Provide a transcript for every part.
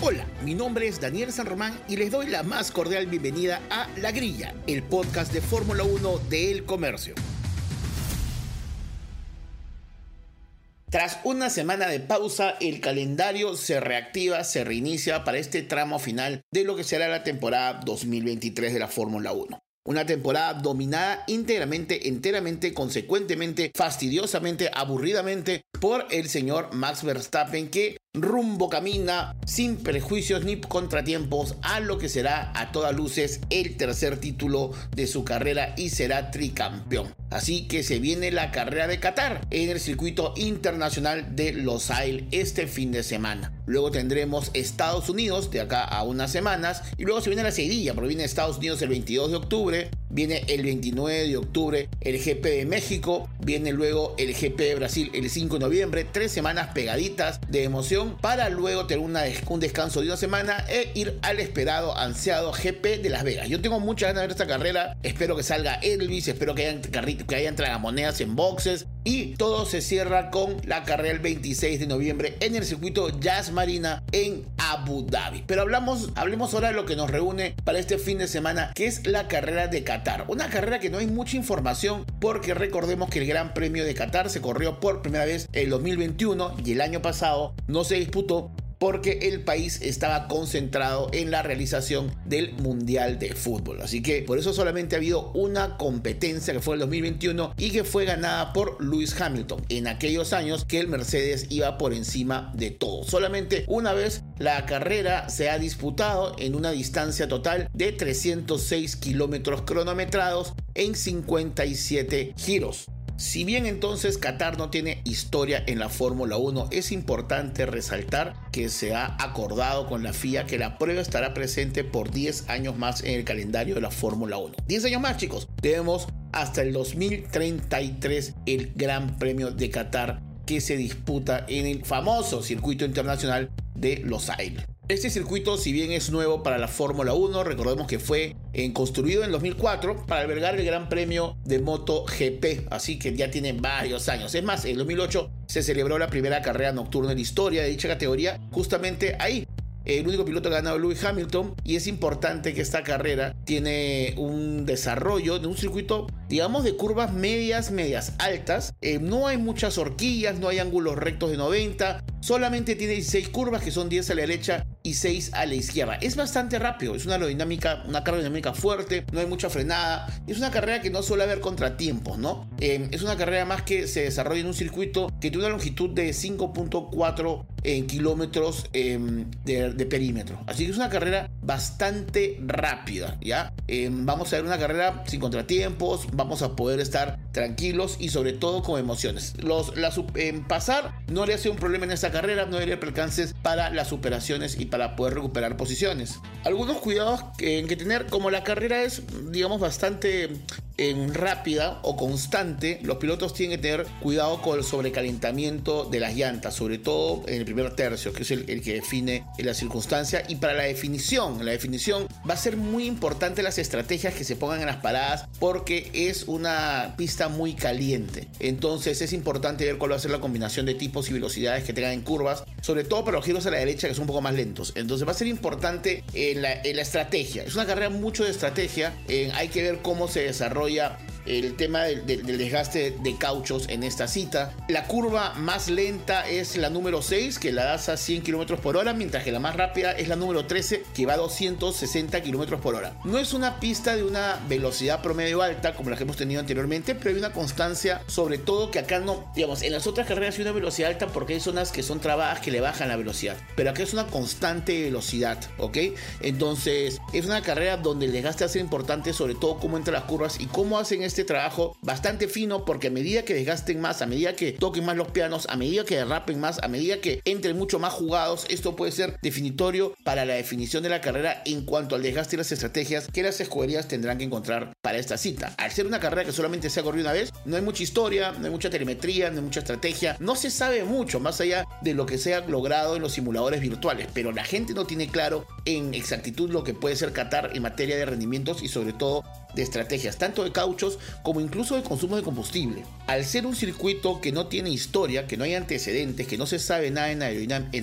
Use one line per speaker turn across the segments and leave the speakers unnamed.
Hola, mi nombre es Daniel San Román y les doy la más cordial bienvenida a La Grilla, el podcast de Fórmula 1 de El Comercio. Tras una semana de pausa, el calendario se reactiva, se reinicia para este tramo final de lo que será la temporada 2023 de la Fórmula 1. Una temporada dominada íntegramente, enteramente, consecuentemente, fastidiosamente, aburridamente por el señor Max Verstappen que rumbo camina sin prejuicios ni contratiempos a lo que será a todas luces el tercer título de su carrera y será tricampeón. Así que se viene la carrera de Qatar en el circuito internacional de Los Ailes este fin de semana. Luego tendremos Estados Unidos de acá a unas semanas y luego se viene la seguidilla, porque viene Estados Unidos el 22 de octubre, viene el 29 de octubre el GP de México, viene luego el GP de Brasil el 5 de noviembre, tres semanas pegaditas de emoción para luego tener una, un descanso de una semana e ir al esperado, ansiado GP de Las Vegas. Yo tengo muchas ganas de ver esta carrera, espero que salga Elvis, espero que hayan, que hayan tragamonedas en boxes y todo se cierra con la carrera el 26 de noviembre en el circuito Jazz Marina en Abu Dhabi. Pero hablamos, hablemos ahora de lo que nos reúne para este fin de semana, que es la carrera de Qatar. Una carrera que no hay mucha información porque recordemos que el Gran Premio de Qatar se corrió por primera vez en 2021 y el año pasado no se disputó porque el país estaba concentrado en la realización del Mundial de Fútbol. Así que por eso solamente ha habido una competencia que fue el 2021 y que fue ganada por Lewis Hamilton en aquellos años que el Mercedes iba por encima de todo. Solamente una vez la carrera se ha disputado en una distancia total de 306 kilómetros cronometrados en 57 giros. Si bien entonces Qatar no tiene historia en la Fórmula 1, es importante resaltar que se ha acordado con la FIA que la prueba estará presente por 10 años más en el calendario de la Fórmula 1. 10 años más chicos, tenemos hasta el 2033 el Gran Premio de Qatar que se disputa en el famoso circuito internacional de Los Ailes. Este circuito, si bien es nuevo para la Fórmula 1, recordemos que fue construido en 2004 para albergar el Gran Premio de MotoGP, así que ya tiene varios años. Es más, en 2008 se celebró la primera carrera nocturna en la historia de dicha categoría, justamente ahí, el único piloto que ha ganado Lewis Hamilton y es importante que esta carrera tiene un desarrollo de un circuito digamos de curvas medias medias altas eh, no hay muchas horquillas no hay ángulos rectos de 90 solamente tiene 16 curvas que son 10 a la derecha y 6 a la izquierda. Es bastante rápido es una aerodinámica una carga dinámica fuerte no hay mucha frenada es una carrera que no suele haber contratiempos no eh, es una carrera más que se desarrolla en un circuito que tiene una longitud de 5.4 en kilómetros em, de, perímetro. Así que es una carrera bastante rápida, ¿ya? Em, vamos a ver una carrera sin contratiempos, vamos a poder estar tranquilos y sobre todo con emociones. Los, pasar no le hace un problema en esta carrera, no le percances para las superaciones y para poder recuperar posiciones. Algunos cuidados que, que tener, como la carrera es, digamos, bastante en rápida o constante, los pilotos tienen que tener cuidado con el sobrecalentamiento de las llantas, sobre todo en el primer tercio, que es el, que define la circunstancia. Y para la definición, la definición va a ser muy importante las estrategias que se pongan en las paradas porque es una pista muy caliente. Entonces es importante ver cuál va a ser la combinación de tipos y velocidades que tengan en curvas, sobre todo para los giros a la derecha que son un poco más lentos. Entonces va a ser importante en la, estrategia. Es una carrera mucho de estrategia. Hay que ver cómo se desarrolla desarrollar el tema del, desgaste de cauchos en esta cita. La curva más lenta es la número 6, que la das a 100 km por hora, mientras que la más rápida es la número 13, que va a 260 km por hora. No es una pista de una velocidad promedio alta como la que hemos tenido anteriormente, pero hay una constancia, sobre todo que acá no, digamos, en las otras carreras hay una velocidad alta porque hay zonas que son trabadas que le bajan la velocidad, pero acá es una constante velocidad, ¿ok? Entonces, es una carrera donde el desgaste hace importante, sobre todo cómo entran las curvas y cómo hacen este trabajo bastante fino porque a medida que desgasten más, a medida que toquen más los pianos, a medida que derrapen más, a medida que entren mucho más jugados, esto puede ser definitorio para la definición de la carrera en cuanto al desgaste y las estrategias que las escuderías tendrán que encontrar para esta cita. Al ser una carrera que solamente se ha corrido una vez, no hay mucha historia, no hay mucha telemetría, no hay mucha estrategia, no se sabe mucho más allá de lo que se ha logrado en los simuladores virtuales, pero la gente no tiene claro en exactitud lo que puede ser Qatar en materia de rendimientos y sobre todo de estrategias, tanto de cauchos como incluso de consumo de combustible. Al ser un circuito que no tiene historia, que no hay antecedentes, que no se sabe nada en,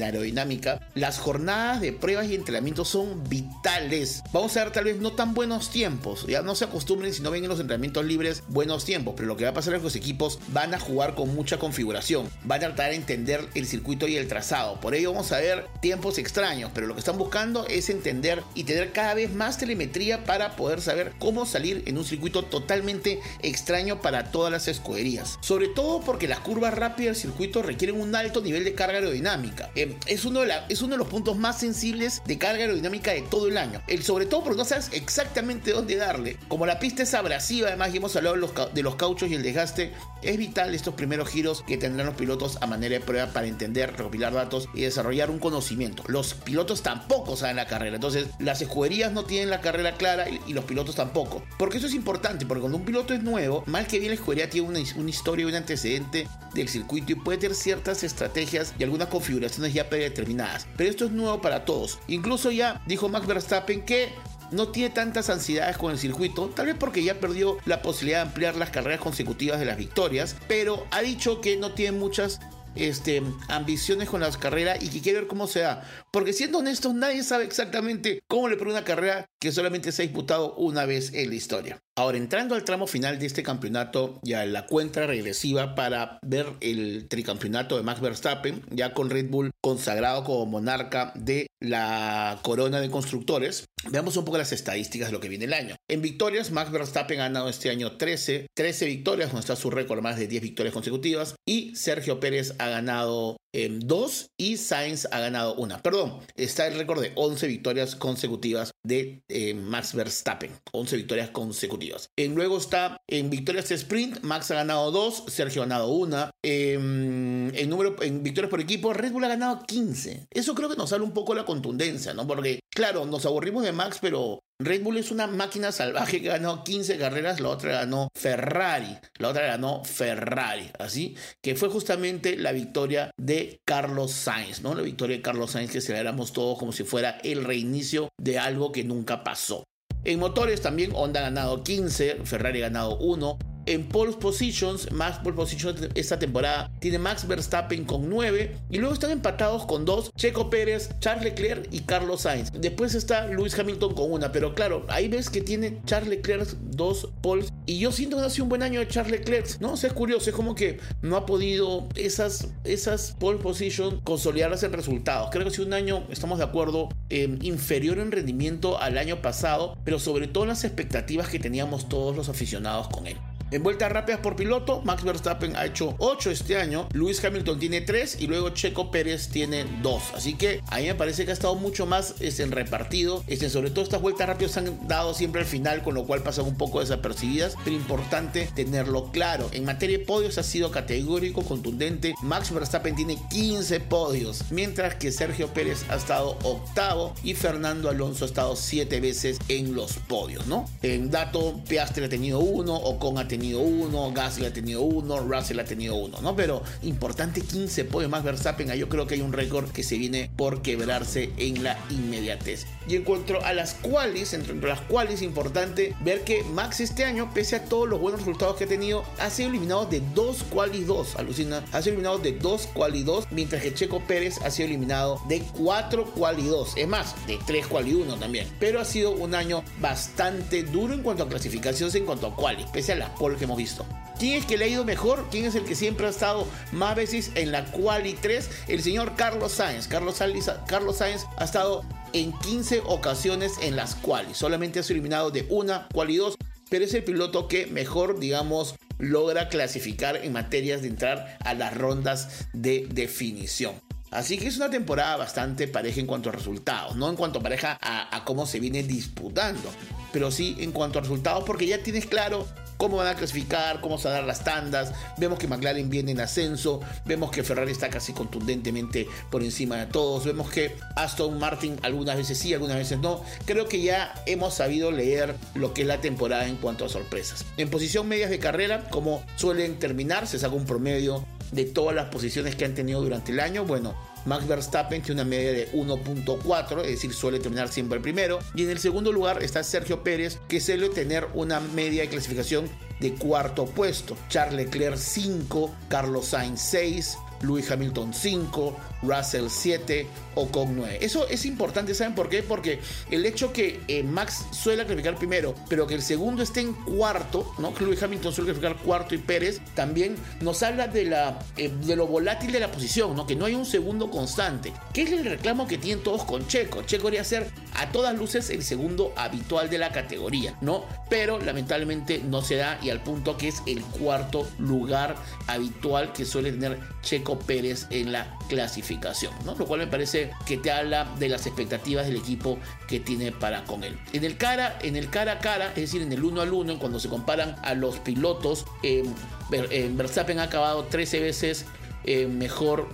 aerodinámica, las jornadas de pruebas y entrenamientos son vitales. Vamos a ver tal vez no tan buenos tiempos, ya no se acostumbren si no ven en los entrenamientos libres buenos tiempos, pero lo que va a pasar es que los equipos van a jugar con mucha configuración, van a tratar de entender el circuito y el trazado. Por ello vamos a ver tiempos extraños, pero lo que están buscando es entender y tener cada vez más telemetría para poder saber cómo salir en un circuito totalmente extraño para todas las escuderías. Sobre todo porque las curvas rápidas del circuito requieren un alto nivel de carga aerodinámica. Eh, es, uno de los puntos más sensibles de carga aerodinámica de todo el año. Sobre todo porque no sabes exactamente dónde darle. Como la pista es abrasiva, además, y hemos hablado de los cauchos y el desgaste, es vital estos primeros giros que tendrán los pilotos a manera de prueba para entender, recopilar datos y desarrollar un conocimiento. Los pilotos tampoco saben la carrera, entonces las escuderías no tienen la carrera clara y los pilotos tampoco. Porque eso es importante, porque cuando un piloto es nuevo, mal que bien la escudería tiene una, historia y un antecedente del circuito y puede tener ciertas estrategias y algunas configuraciones ya predeterminadas. Pero esto es nuevo para todos. Incluso ya dijo Max Verstappen que no tiene tantas ansiedades con el circuito, tal vez porque ya perdió la posibilidad de ampliar las carreras consecutivas de las victorias, pero ha dicho que no tiene muchas este, ambiciones con las carreras y que quiere ver cómo se da. Porque siendo honestos, nadie sabe exactamente cómo le pone una carrera que solamente se ha disputado una vez en la historia. Ahora, entrando al tramo final de este campeonato, ya la cuenta regresiva para ver el tricampeonato de Max Verstappen, ya con Red Bull consagrado como monarca de la corona de constructores, veamos un poco las estadísticas de lo que viene el año. En victorias, Max Verstappen ha ganado este año 13, 13 victorias, donde está su récord más de 10 victorias consecutivas, y Sergio Pérez ha ganado dos y Sainz ha ganado una. Perdón, está el récord de 11 victorias consecutivas de eh, Max Verstappen. 11 victorias consecutivas. En, luego está en victorias de sprint, Max ha ganado dos, Sergio ha ganado una. Em, en, número, en victorias por equipo, Red Bull ha ganado 15. Eso creo que nos sale un poco la contundencia, ¿no? Porque, claro, nos aburrimos de Max, pero Red Bull es una máquina salvaje que ganó 15 carreras, la otra ganó Ferrari, la otra ganó Ferrari, así que fue justamente la victoria de Carlos Sainz, ¿no? La victoria de Carlos Sainz que celebramos todos como si fuera el reinicio de algo que nunca pasó. En motores también Honda ha ganado 15, Ferrari ha ganado 1, en pole positions, Max pole positions esta temporada tiene Max Verstappen con 9 y luego están empatados con 2 Checo Pérez, Charles Leclerc y Carlos Sainz. Después está Lewis Hamilton con una, pero claro, ahí ves que tiene Charles Leclerc dos poles y yo siento que ha sido un buen año de Charles Leclerc, ¿no? O sea, es curioso, es como que no ha podido esas, esas pole positions consolidarlas en resultados. Creo que ha sido un año, estamos de acuerdo, eh, inferior en rendimiento al año pasado, pero sobre todo en las expectativas que teníamos todos los aficionados con él. En vueltas rápidas por piloto, Max Verstappen ha hecho 8 este año, Lewis Hamilton tiene 3 y luego Checo Pérez tiene 2. Así que a mí me parece que ha estado mucho más este, repartido. Este, sobre todo estas vueltas rápidas se han dado siempre al final, con lo cual pasan un poco desapercibidas, pero importante tenerlo claro. En materia de podios ha sido categórico, contundente. Max Verstappen tiene 15 podios, mientras que Sergio Pérez ha estado octavo y Fernando Alonso ha estado 7 veces en los podios, ¿no? En dato, Piastri ha tenido uno, Ocon ha tenido uno, Gasly ha tenido uno, Russell ha tenido uno, ¿no? Pero importante 15 podios más Verstappen, yo creo que hay un récord que se viene por quebrarse en la inmediatez. Y en cuanto a las qualis, entre las cuales importante ver que Max este año, pese a todos los buenos resultados que ha tenido, ha sido eliminado de dos qualis 2, alucina, ha sido eliminado de dos quali 2, mientras que Checo Pérez ha sido eliminado de cuatro quali 2, es más, de tres quali 1 también. Pero ha sido un año bastante duro en cuanto a clasificaciones, en cuanto a qualis, pese a las que hemos visto. ¿Quién es que le ha ido mejor? ¿Quién es el que siempre ha estado más veces en la quali 3? El señor Carlos Sainz. Carlos Sainz, Carlos Sainz ha estado en 15 ocasiones en las quali. Solamente ha sido eliminado de una quali 2, pero es el piloto que mejor, digamos, logra clasificar en materias de entrar a las rondas de definición. Así que es una temporada bastante pareja en cuanto a resultados, no en cuanto a pareja a, a cómo se viene disputando, pero sí en cuanto a resultados porque ya tienes claro cómo van a clasificar, cómo se van a dar las tandas. Vemos que McLaren viene en ascenso, vemos que Ferrari está casi contundentemente por encima de todos, vemos que Aston Martin algunas veces sí, algunas veces no. Creo que ya hemos sabido leer lo que es la temporada en cuanto a sorpresas. En posición medias de carrera, como suelen terminar, se saca un promedio de todas las posiciones que han tenido durante el año. Bueno, Max Verstappen tiene una media de 1.4, es decir, suele terminar siempre el primero. Y en el segundo lugar está Sergio Pérez, que suele tener una media de clasificación de cuarto puesto. Charles Leclerc 5, Carlos Sainz 6, Lewis Hamilton 5, Russell 7, Ocon 9. Eso es importante, ¿saben por qué? Porque el hecho que eh, Max suele clasificar primero, pero que el segundo esté en cuarto, ¿no? Que Lewis Hamilton suele clasificar cuarto y Pérez, también nos habla de, la, eh, de lo volátil de la posición, ¿no? Que no hay un segundo constante. ¿Qué es el reclamo que tienen todos con Checo? Checo quería ser a todas luces el segundo habitual de la categoría, ¿no? Pero lamentablemente no se da y al punto que es el cuarto lugar habitual que suele tener Checo Pérez en la clasificación. Lo cual me parece que te habla de las expectativas del equipo que tiene para con él. En el cara, en el cara a cara, es decir, en el uno al uno, cuando se comparan a los pilotos, eh, Verstappen ha acabado 13 veces eh, mejor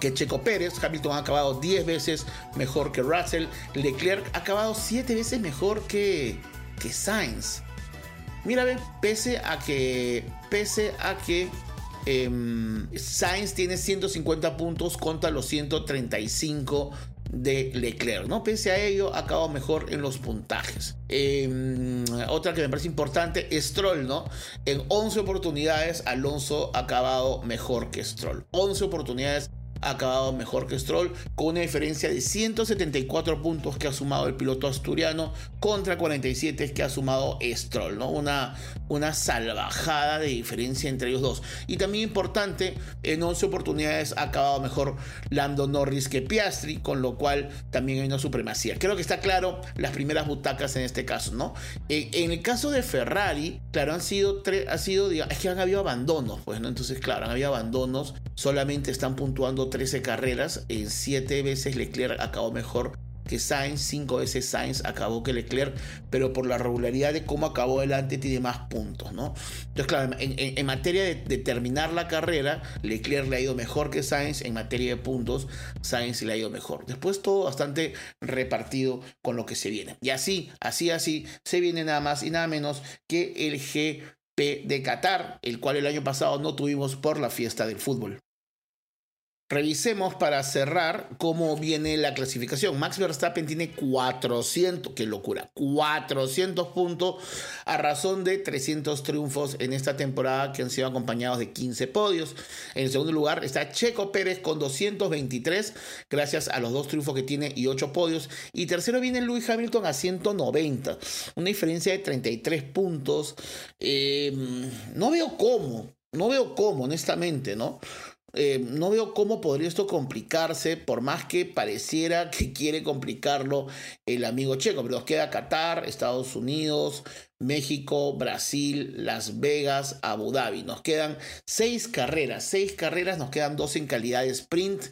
que Checo Pérez, Hamilton ha acabado 10 veces mejor que Russell, Leclerc ha acabado 7 veces mejor que, que Sainz. Mira, pese a que, pese a que Em, Sainz tiene 150 puntos contra los 135 de Leclerc, ¿no? Pese a ello, ha acabado mejor en los puntajes. Em, otra que me parece importante, Stroll, ¿no? En 11 oportunidades, Alonso ha acabado mejor que Stroll. 11 oportunidades ha acabado mejor que Stroll, con una diferencia de 174 puntos que ha sumado el piloto asturiano contra 47 que ha sumado Stroll, ¿no? Una, una salvajada de diferencia entre ellos dos. Y también importante, en 11 oportunidades ha acabado mejor Lando Norris que Piastri, con lo cual también hay una supremacía. Creo que está claro las primeras butacas en este caso, ¿no? En, el caso de Ferrari, claro, han sido tres, ha sido, es que han habido abandonos, pues, ¿no? Entonces, claro, han habido abandonos, solamente están puntuando 13 carreras, en 7 veces Leclerc acabó mejor que Sainz, 5 veces Sainz acabó que Leclerc, pero por la regularidad de cómo acabó adelante tiene más puntos, ¿no? Entonces, claro, en, materia de, terminar la carrera, Leclerc le ha ido mejor que Sainz, en materia de puntos, Sainz le ha ido mejor. Después todo bastante repartido con lo que se viene. Y así, así, así, se viene nada más y nada menos que el GP de Qatar, el cual el año pasado no tuvimos por la fiesta del fútbol. Revisemos para cerrar cómo viene la clasificación. Max Verstappen tiene 400, qué locura, 400 puntos a razón de 300 triunfos en esta temporada que han sido acompañados de 15 podios. En segundo lugar está Checo Pérez con 223 gracias a los dos triunfos que tiene y 8 podios. Y tercero viene Lewis Hamilton a 190, una diferencia de 33 puntos. Eh, no veo cómo, no veo cómo, honestamente, ¿no? Eh, no veo cómo podría esto complicarse, por más que pareciera que quiere complicarlo el amigo checo, pero nos queda Qatar, Estados Unidos, México, Brasil, Las Vegas, Abu Dhabi. Nos quedan seis carreras, seis carreras, nos quedan dos en calidad de sprint.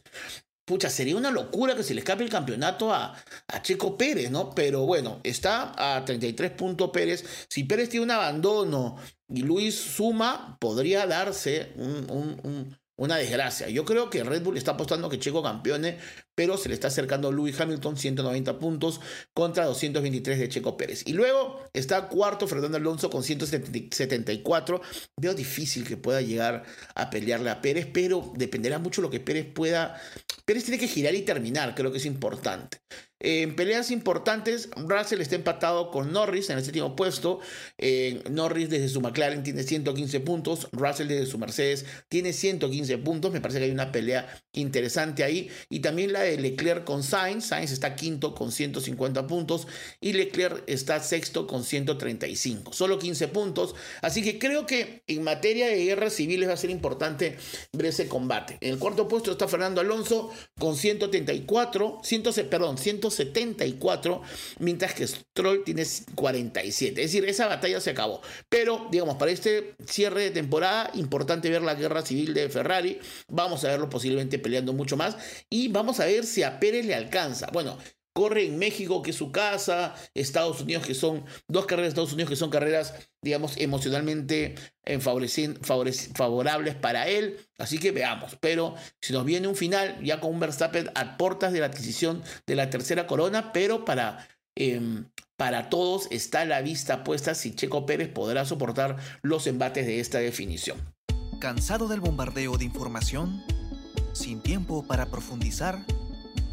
Pucha, sería una locura que se le escape el campeonato a, a Checo Pérez, ¿no? Pero bueno, está a 33 puntos Pérez. Si Pérez tiene un abandono y Luis suma, podría darse un una desgracia. Yo creo que Red Bull está apostando que Checo campeone, pero se le está acercando Lewis Hamilton, 190 puntos contra 223 de Checo Pérez. Y luego está cuarto Fernando Alonso con 174. Veo difícil que pueda llegar a pelearle a Pérez, pero dependerá mucho lo que Pérez pueda. Pérez tiene que girar y terminar, creo que es importante. En peleas importantes, Russell está empatado con Norris en el séptimo puesto. Norris desde su McLaren tiene 115 puntos. Russell desde su Mercedes tiene 115 puntos. Me parece que hay una pelea interesante ahí. Y también la de Leclerc con Sainz. Sainz está quinto con 150 puntos. Y Leclerc está sexto con 135. Solo 15 puntos. Así que creo que en materia de guerras civiles va a ser importante ver ese combate. En el cuarto puesto está Fernando Alonso con 134. 100, perdón, 100 74, mientras que Stroll tiene 47. Es decir, esa batalla se acabó. Pero, digamos, para este cierre de temporada, importante ver la guerra civil de Ferrari. Vamos a verlo posiblemente peleando mucho más. Y vamos a ver si a Pérez le alcanza. Bueno, corre en México, que es su casa, Estados Unidos, que son dos carreras de Estados Unidos, que son carreras, digamos, emocionalmente eh, favorables para él. Así que veamos. Pero si nos viene un final, ya con un Verstappen a portas de la adquisición de la tercera corona, pero para em, para todos está la vista puesta si Checo Pérez podrá soportar los embates de esta definición.
¿Cansado del bombardeo de información? ¿Sin tiempo para profundizar?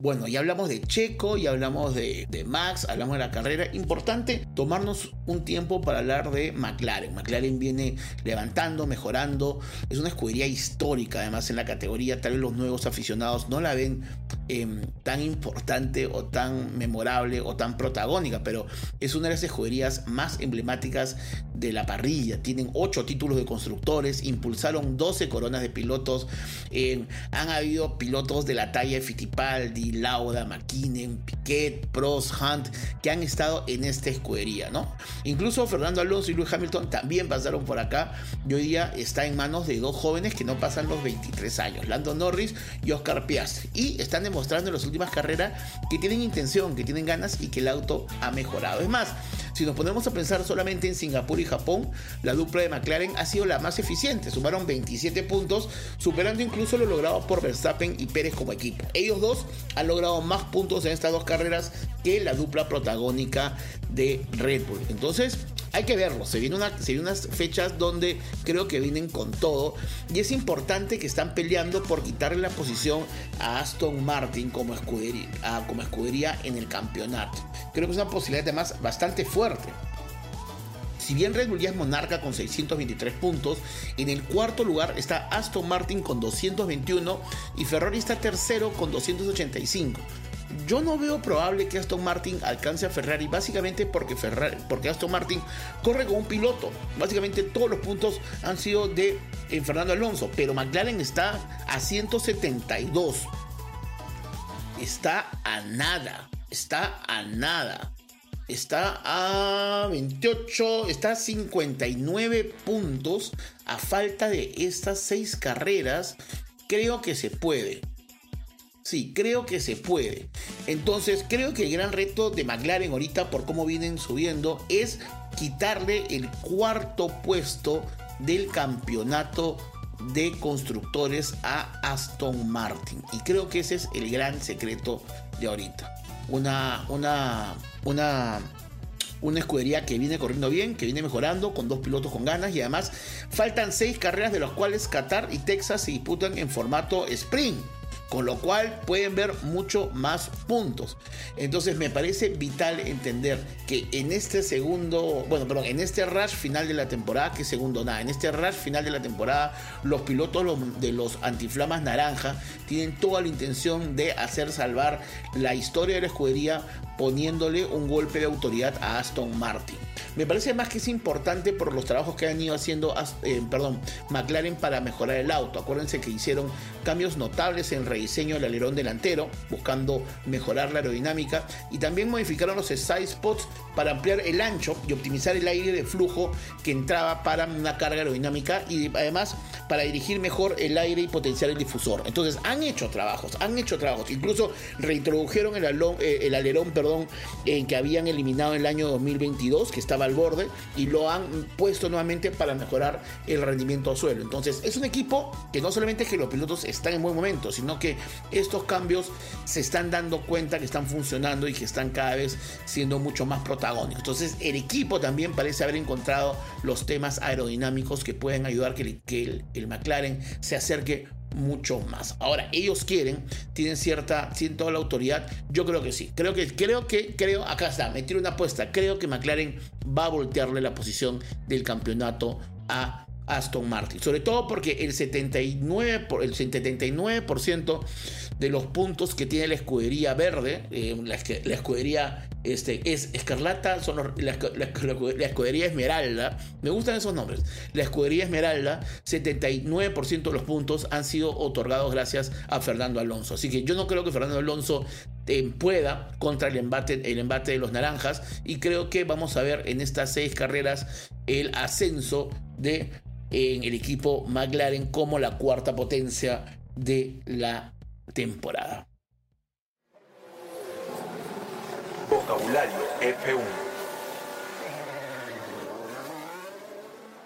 Bueno, ya hablamos de Checo, ya hablamos de, Max, hablamos de la carrera. Importante tomarnos un tiempo para hablar de McLaren. McLaren viene levantando, mejorando. Es una escudería histórica, además, en la categoría. Tal vez los nuevos aficionados no la ven em, tan importante o tan memorable o tan protagónica, pero es una de las escuderías más emblemáticas de la parrilla. Tienen 8 títulos de constructores, impulsaron 12 coronas de pilotos. Em, han habido pilotos de la talla de Fittipaldi Lauda, McKinnon, Piquet, Prost, Hunt, que han estado en esta escudería, ¿no? Incluso Fernando Alonso y Lewis Hamilton también pasaron por acá y hoy día está en manos de dos jóvenes que no pasan los 23 años, Lando Norris y Oscar Piastri, y están demostrando en las últimas carreras que tienen intención, que tienen ganas y que el auto ha mejorado. Es más, si nos ponemos a pensar solamente en Singapur y Japón, la dupla de McLaren ha sido la más eficiente, sumaron 27 puntos, superando incluso lo logrado por Verstappen y Pérez como equipo. Ellos dos han logrado más puntos en estas dos carreras que la dupla protagónica de Red Bull. Entonces, hay que verlo. Se vienen, unas fechas donde creo que vienen con todo. Y es importante que están peleando por quitarle la posición a Aston Martin como escudería, como escudería en el campeonato. Creo que es una posibilidad además bastante fuerte. Si bien Red Bull ya es monarca con 623 puntos, en el cuarto lugar está Aston Martin con 221 y Ferrari está tercero con 285. Yo no veo probable que Aston Martin alcance a Ferrari, básicamente porque, Ferrari, porque Aston Martin corre con un piloto. Básicamente todos los puntos han sido de eh, Fernando Alonso, pero McLaren está a 172. Está a nada, está a nada está a 28, está a 59 puntos a falta de estas seis carreras. Creo que se puede. Sí, creo que se puede. Entonces, creo que el gran reto de McLaren ahorita, por cómo vienen subiendo, es quitarle el cuarto puesto del campeonato de constructores a Aston Martin. Y creo que ese es el gran secreto de ahorita. Una, una una, una escudería que viene corriendo bien, que viene mejorando, con dos pilotos con ganas y además faltan seis carreras de las cuales Qatar y Texas se disputan en formato sprint con lo cual pueden ver mucho más puntos. Entonces me parece vital entender que en este segundo, bueno, perdón, en este rush final de la temporada, que segundo nada, en este rush final de la temporada, los pilotos de los antiflamas naranja tienen toda la intención de hacer salvar la historia de la escudería poniéndole un golpe de autoridad a Aston Martin. Me parece más que es importante por los trabajos que han ido haciendo eh, perdón, McLaren para mejorar el auto. Acuérdense que hicieron cambios notables en el rediseño del alerón delantero, buscando mejorar la aerodinámica y también modificaron los side spots para ampliar el ancho y optimizar el aire de flujo que entraba para una carga aerodinámica y además para dirigir mejor el aire y potenciar el difusor. Entonces han hecho trabajos, han hecho trabajos. Incluso reintrodujeron el, eh, alerón perdón, que habían eliminado en el año 2022, que estaba al borde, y lo han puesto nuevamente para mejorar el rendimiento a suelo. Entonces es un equipo que no solamente es que los pilotos están en buen momento, sino que estos cambios se están dando cuenta que están funcionando y que están cada vez siendo mucho más protagónicos entonces el equipo también parece haber encontrado los temas aerodinámicos que pueden ayudar que, que el, McLaren se acerque mucho más. Ahora, ellos quieren, tienen cierta, tienen toda la autoridad. Yo creo que sí. Creo que, creo que, creo, acá está, me tiro una apuesta. Creo que McLaren va a voltearle la posición del campeonato a Aston Martin. Sobre todo porque el 79%, el 79% de los puntos que tiene la escudería verde, eh, la, escudería este, es escarlata, la, escudería esmeralda, me gustan esos nombres, la escudería esmeralda, 79% de los puntos han sido otorgados gracias a Fernando Alonso. Así que yo no creo que Fernando Alonso eh, pueda contra el embate, el embate de los naranjas y creo que vamos a ver en estas seis carreras el ascenso de en el equipo McLaren como la cuarta potencia de la temporada.
Vocabulario F1.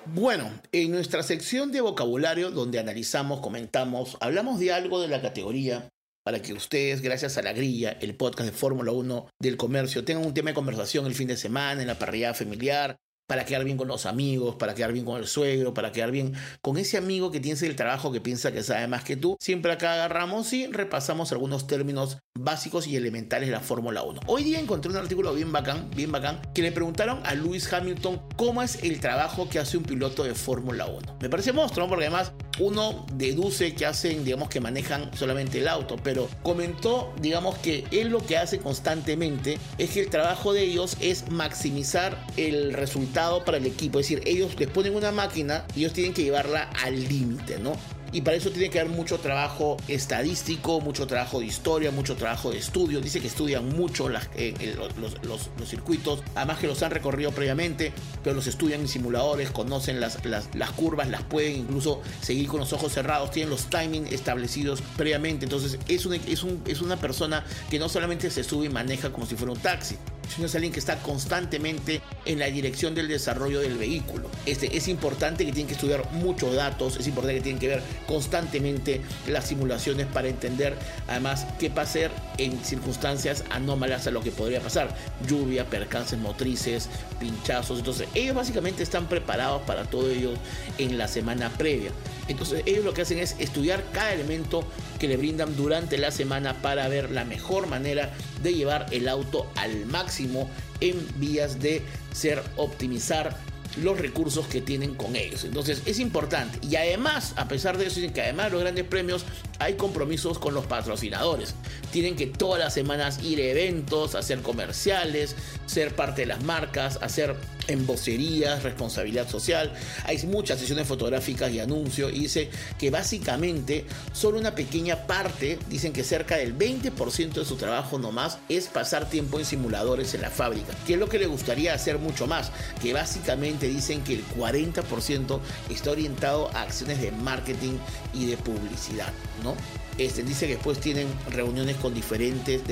Bueno, en nuestra sección de vocabulario donde analizamos, comentamos, hablamos de algo de la categoría para que ustedes, gracias a la grilla, el podcast de Fórmula 1 del comercio, tengan un tema de conversación el fin de semana, en la parrilla familiar, para quedar bien con los amigos, para quedar bien con el suegro, para quedar bien con ese amigo que tiene el trabajo que piensa que sabe más que tú. Siempre acá agarramos y repasamos algunos términos básicos y elementales de la Fórmula 1. Hoy día encontré un artículo bien bacán, bien bacán, que le preguntaron a Lewis Hamilton cómo es el trabajo que hace un piloto de Fórmula 1. Me parece monstruo, porque además uno deduce que hacen, digamos, que manejan solamente el auto, pero comentó, digamos, que él lo que hace constantemente es que el trabajo de ellos es maximizar el resultado para el equipo. Es decir, ellos les ponen una máquina y ellos tienen que llevarla al límite, ¿no? y para eso tiene que haber mucho trabajo estadístico, mucho trabajo de historia, mucho trabajo de estudio. Dice que estudian mucho eh, los, circuitos, además que los han recorrido previamente, pero los estudian en simuladores, conocen las, las, curvas, las pueden incluso seguir con los ojos cerrados, tienen los timings establecidos previamente. Entonces es, es, es una persona que no solamente se sube y maneja como si fuera un taxi, sino es alguien que está constantemente en la dirección del desarrollo del vehículo. Este, es importante que tienen que estudiar muchos datos, es importante que tienen que ver constantemente las simulaciones para entender además qué va a ser en circunstancias anómalas a lo que podría pasar, lluvia, percances motrices, pinchazos, entonces ellos básicamente están preparados para todo ello en la semana previa. Entonces ellos lo que hacen es estudiar cada elemento que le brindan durante la semana para ver la mejor manera de llevar el auto al máximo en vías de ser optimizar los recursos que tienen con ellos. Entonces es importante. Y además, a pesar de eso, dicen que además de los grandes premios, hay compromisos con los patrocinadores. Tienen que todas las semanas ir a eventos, hacer comerciales, ser parte de las marcas, hacer en vocerías, responsabilidad social. Hay muchas sesiones fotográficas y anuncios y dice que básicamente solo una pequeña parte, dicen que cerca del 20% de su trabajo nomás es pasar tiempo en simuladores en la fábrica, que es lo que le gustaría hacer mucho más, que básicamente dicen que el 40% está orientado a acciones de marketing y de publicidad, ¿no? Este, dice que después tienen reuniones con diferentes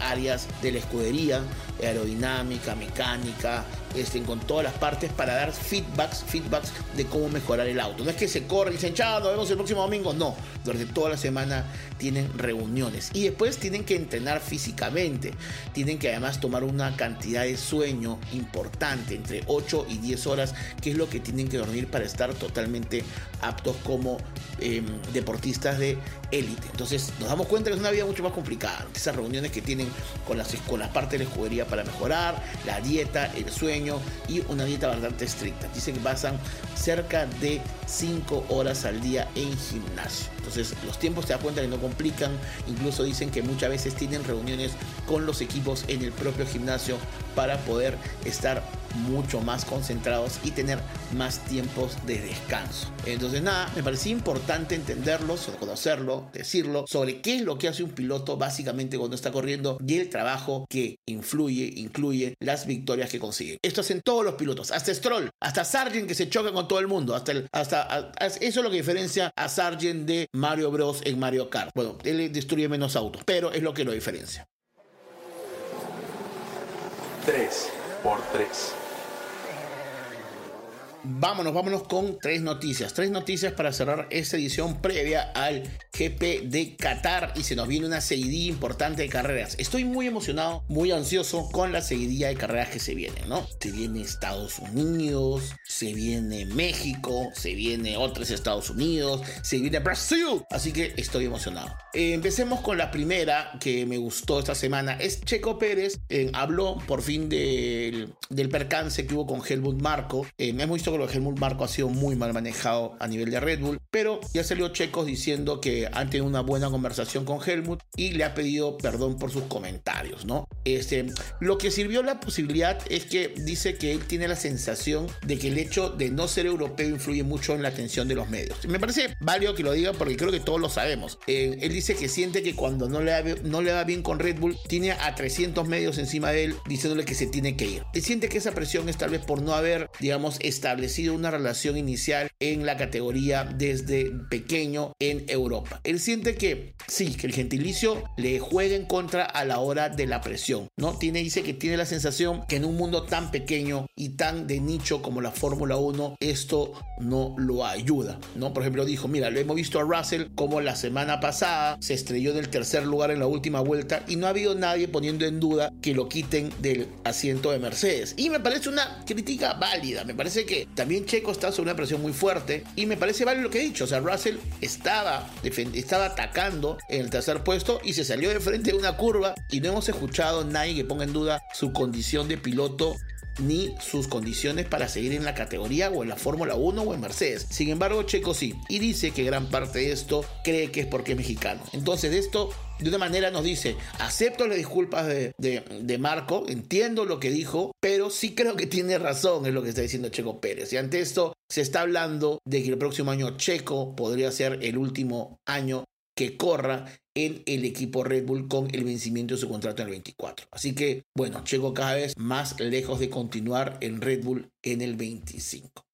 áreas de la escudería, aerodinámica, mecánica, este, con todas las partes para dar feedbacks, feedbacks de cómo mejorar el auto. No es que se corre y dicen, chao, nos vemos el próximo domingo. No, durante toda la semana tienen reuniones y después tienen que entrenar físicamente. Tienen que además tomar una cantidad de sueño importante, entre 8 y 10 horas, que es lo que tienen que dormir para estar totalmente aptos como em, deportistas de élite. Entonces nos damos cuenta que es una vida mucho más complicada. Esas reuniones que tienen con las, con las partes de la escudería para mejorar, la dieta, el sueño y una dieta bastante estricta. Dicen que pasan cerca de 5 horas al día en gimnasio. Entonces los tiempos te das cuenta que no complican. Incluso dicen que muchas veces tienen reuniones con los equipos en el propio gimnasio para poder estar mucho más concentrados y tener más tiempos de descanso. Entonces nada, me parecía importante entenderlo, conocerlo, decirlo, sobre qué es lo que hace un piloto básicamente cuando está corriendo y el trabajo que influye, incluye las victorias que consigue. Esto hacen todos los pilotos, hasta Stroll, hasta Sargent que se choca con todo el mundo, hasta, el, hasta eso es lo que diferencia a Sargent de Mario Bros en Mario Kart. Bueno, él destruye menos autos, pero es lo que lo diferencia.
3 por 3
Vámonos, vámonos con tres noticias. Tres noticias para cerrar esta edición previa al GP de Qatar y se nos viene una seguidilla importante de carreras. Estoy muy emocionado, muy ansioso con la seguidilla de carreras que se vienen, ¿no? Se viene Estados Unidos, se viene México, se viene otros Estados Unidos, se viene Brasil. Así que estoy emocionado. Eh, empecemos con la primera que me gustó esta semana. Es Checo Pérez. Eh, habló por fin del, del percance que hubo con Helmut Marco. Eh, hemos visto creo que Helmut Marco ha sido muy mal manejado a nivel de Red Bull, pero ya salió Checo diciendo que han tenido una buena conversación con Helmut y le ha pedido perdón por sus comentarios, ¿no? Este, lo que sirvió la posibilidad es que dice que él tiene la sensación de que el hecho de no ser europeo influye mucho en la atención de los medios. Me parece válido que lo diga porque creo que todos lo sabemos. Eh, él dice que siente que cuando no le, va, no le va bien con Red Bull, tiene a 300 medios encima de él diciéndole que se tiene que ir. Él siente que esa presión es tal vez por no haber, digamos, establecido una relación inicial en la categoría desde pequeño en Europa. Él siente que sí, que el gentilicio le juega en contra a la hora de la presión, ¿no? Tiene, dice que tiene la sensación que en un mundo tan pequeño y tan de nicho como la Fórmula 1, esto no lo ayuda, ¿no? Por ejemplo, dijo, mira, lo hemos visto a Russell como la semana pasada se estrelló en el tercer lugar en la última vuelta y no ha habido nadie poniendo en duda que lo quiten del asiento de Mercedes. Y me parece una crítica válida, me parece que también Checo está sobre una presión muy fuerte y me parece válido lo que he dicho, o sea, Russell estaba, estaba atacando en el tercer puesto y se salió de frente de una curva y no hemos escuchado a nadie que ponga en duda su condición de piloto ni sus condiciones para seguir en la categoría o en la Fórmula 1 o en Mercedes. Sin embargo, Checo sí, y dice que gran parte de esto cree que es porque es mexicano. Entonces, esto de una manera nos dice, acepto las disculpas de, de, Marco, entiendo lo que dijo, pero sí creo que tiene razón, es lo que está diciendo Checo Pérez. Y ante esto se está hablando de que el próximo año Checo podría ser el último año que corra en el equipo Red Bull con el vencimiento de su contrato en el 24. Así que, bueno, Checo cada vez más lejos de continuar en Red Bull en el 25.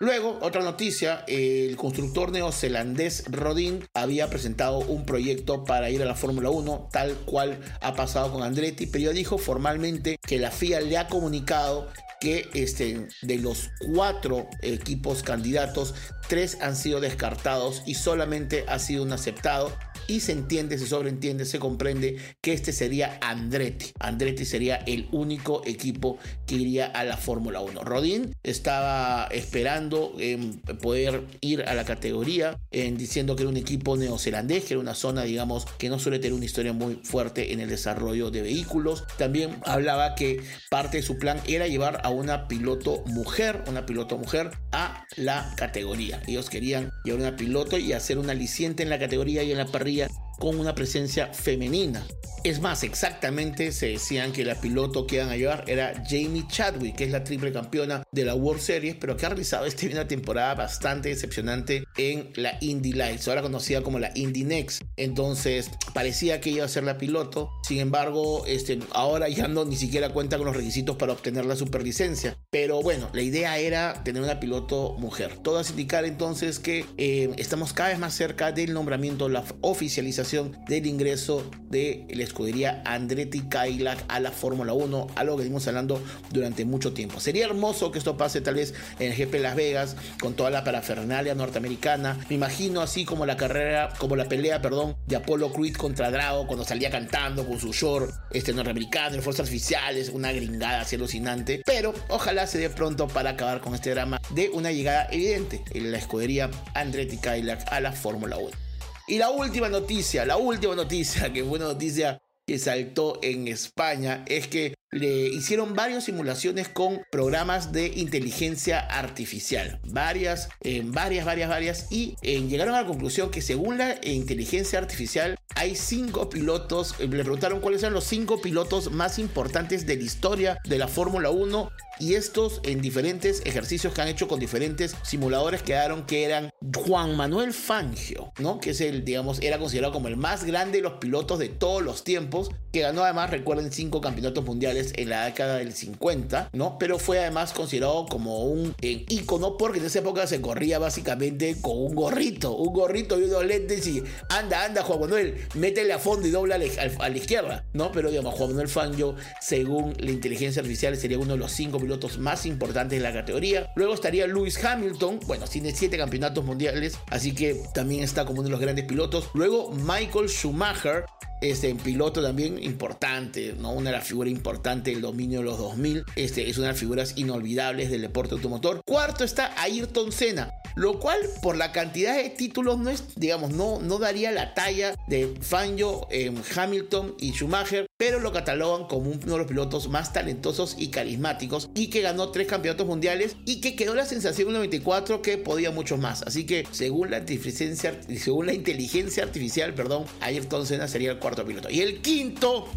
Luego, otra noticia, el constructor neozelandés Rodin había presentado un proyecto para ir a la Fórmula 1, tal cual ha pasado con Andretti, pero ya dijo formalmente que la FIA le ha comunicado que este, de los cuatro equipos candidatos, tres han sido descartados y solamente ha sido un aceptado y se entiende, se sobreentiende, se comprende que este sería Andretti. Andretti sería el único equipo que iría a la Fórmula 1. Rodin estaba esperando en poder ir a la categoría, en diciendo que era un equipo neozelandés, que era una zona, digamos, que no suele tener una historia muy fuerte en el desarrollo de vehículos. También hablaba que parte de su plan era llevar a una piloto mujer, una piloto mujer, a la categoría. Ellos querían llevar una piloto y hacer un aliciente en la categoría y en la parrilla con una presencia femenina. Es más, exactamente se decían que la piloto que iban a llevar era Jamie Chadwick, que es la triple campeona de la World Series, pero que ha realizado este una temporada bastante decepcionante en la Indy Lights, ahora conocida como la Indy Next. Entonces, parecía que iba a ser la piloto, sin embargo, este, ahora ya no ni siquiera cuenta con los requisitos para obtener la superlicencia. Pero bueno, la idea era tener una piloto mujer. Todo hace indicar entonces que eh, estamos cada vez más cerca del nombramiento, la oficialización del ingreso de la escudería Andretti Cadillac a la Fórmula 1, algo que venimos hablando durante mucho tiempo. Sería hermoso que esto pase tal vez en el GP Las Vegas con toda la parafernalia norteamericana. Me imagino así como la carrera, como la pelea, perdón, de Apollo Creed contra Drago cuando salía cantando con su short este norteamericano, en fuerzas artificiales, una gringada así alucinante. Pero ojalá se dé pronto para acabar con este drama de una llegada evidente en la escudería Andretti Cadillac a la Fórmula 1. Y la última noticia, la última noticia, que fue una noticia que saltó en España, es que le hicieron varias simulaciones con programas de inteligencia artificial. Varias, eh, varias, varias, varias. Y eh, llegaron a la conclusión que según la inteligencia artificial hay cinco pilotos. Eh, le preguntaron cuáles eran los cinco pilotos más importantes de la historia de la Fórmula 1 y estos en diferentes ejercicios que han hecho con diferentes simuladores quedaron que eran Juan Manuel Fangio, ¿no? Que es el, digamos, era considerado como el más grande de los pilotos de todos los tiempos, que ganó además, recuerden, cinco campeonatos mundiales en la década del 50, ¿no? Pero fue además considerado como un eh, ícono porque en esa época se corría básicamente con un gorrito, un gorrito y unos lentes y anda, anda Juan Manuel, métele a fondo y dobla a la, izquierda, ¿no? Pero digamos, Juan Manuel Fangio, según la inteligencia artificial, sería uno de los cinco pilotos más importantes de la categoría. Luego estaría Lewis Hamilton, bueno, tiene siete campeonatos mundiales, así que también está como uno de los grandes pilotos. Luego Michael Schumacher, este piloto también importante, ¿no? Una de las figuras importantes del dominio de los 2000. Este es una de las figuras inolvidables del deporte automotor. Cuarto está Ayrton Senna. Lo cual por la cantidad de títulos no es, digamos, no, no daría la talla de Fangio, eh, Hamilton y Schumacher, pero lo catalogan como uno de los pilotos más talentosos y carismáticos y que ganó tres campeonatos mundiales y que quedó la sensación en 94 que podía mucho más. Así que según la inteligencia, según la inteligencia artificial, perdón, Ayrton Senna sería el cuarto piloto. Y el quinto,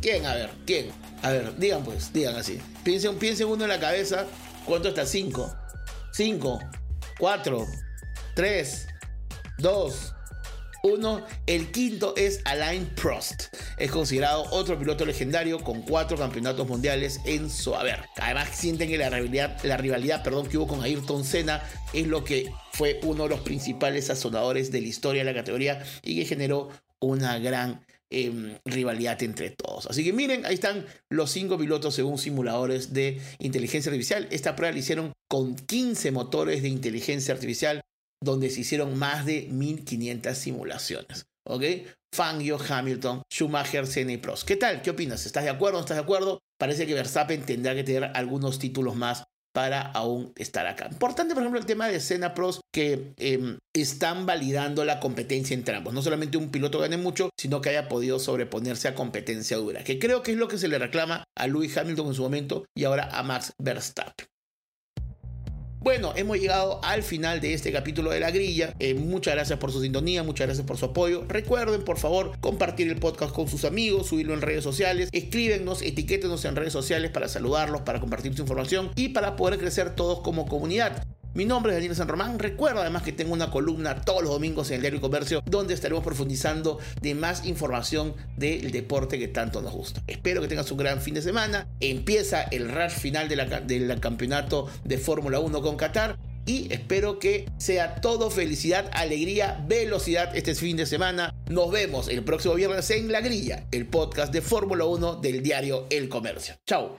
¿quién? A ver, ¿quién? A ver, digan pues, digan así. Piensen, piensen uno en la cabeza. ¿Cuánto está? Cinco. Cinco. Cuatro. Tres. Dos. Uno, el quinto es Alain Prost. Es considerado otro piloto legendario con cuatro campeonatos mundiales en su haber. Además, sienten que la rivalidad, la rivalidad perdón, que hubo con Ayrton Senna es lo que fue uno de los principales sazonadores de la historia de la categoría y que generó una gran em, rivalidad entre todos. Así que miren, ahí están los cinco pilotos según simuladores de inteligencia artificial. Esta prueba la hicieron con 15 motores de inteligencia artificial donde se hicieron más de 1500 simulaciones. ¿Ok? Fangio, Hamilton, Schumacher, Senna y Prost. ¿Qué tal? ¿Qué opinas? ¿Estás de acuerdo no estás de acuerdo? Parece que Verstappen tendrá que tener algunos títulos más para aún estar acá. Importante, por ejemplo, el tema de Senna Prost, que em, están validando la competencia entre ambos. No solamente un piloto gane mucho, sino que haya podido sobreponerse a competencia dura, que creo que es lo que se le reclama a Lewis Hamilton en su momento y ahora a Max Verstappen. Bueno, hemos llegado al final de este capítulo de la grilla. Eh, muchas gracias por su sintonía, muchas gracias por su apoyo. Recuerden, por favor, compartir el podcast con sus amigos, subirlo en redes sociales, escríbenos, etiquétenos en redes sociales para saludarlos, para compartir su información y para poder crecer todos como comunidad. Mi nombre es Daniel San Román. Recuerda además que tengo una columna todos los domingos en el Diario Comercio donde estaremos profundizando de más información del deporte que tanto nos gusta. Espero que tengas un gran fin de semana. Empieza el rush final del campeonato de Fórmula 1 con Qatar y espero que sea todo felicidad, alegría, velocidad este fin de semana. Nos vemos el próximo viernes en La Grilla, el podcast de Fórmula 1 del diario El Comercio. Chao.